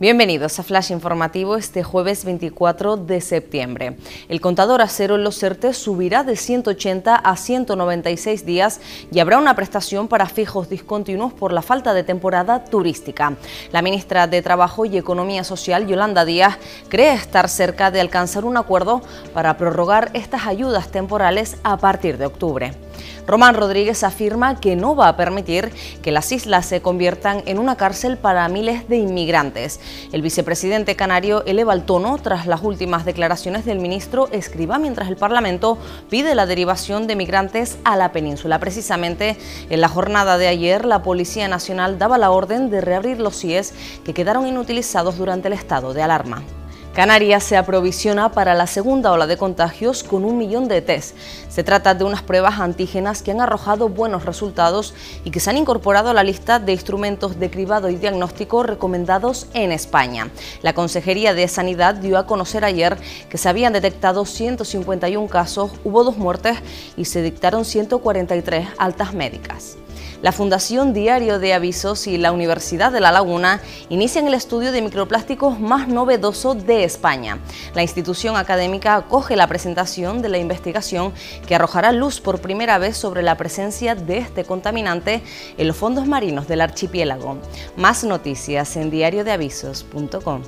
Bienvenidos a Flash Informativo este jueves 24 de septiembre. El contador acero en los CERTES subirá de 180 a 196 días y habrá una prestación para fijos discontinuos por la falta de temporada turística. La ministra de Trabajo y Economía Social, Yolanda Díaz, cree estar cerca de alcanzar un acuerdo para prorrogar estas ayudas temporales a partir de octubre. Román Rodríguez afirma que no va a permitir que las islas se conviertan en una cárcel para miles de inmigrantes. El vicepresidente canario eleva el tono tras las últimas declaraciones del ministro Escriba mientras el Parlamento pide la derivación de migrantes a la península. Precisamente en la jornada de ayer, la Policía Nacional daba la orden de reabrir los CIES que quedaron inutilizados durante el estado de alarma. Canarias se aprovisiona para la segunda ola de contagios con un millón de test. Se trata de unas pruebas antígenas que han arrojado buenos resultados y que se han incorporado a la lista de instrumentos de cribado y diagnóstico recomendados en España. La Consejería de Sanidad dio a conocer ayer que se habían detectado 151 casos, hubo dos muertes y se dictaron 143 altas médicas. La Fundación Diario de Avisos y la Universidad de La Laguna inician el estudio de microplásticos más novedoso de España. La institución académica acoge la presentación de la investigación que arrojará luz por primera vez sobre la presencia de este contaminante en los fondos marinos del archipiélago. Más noticias en diariodeavisos.com.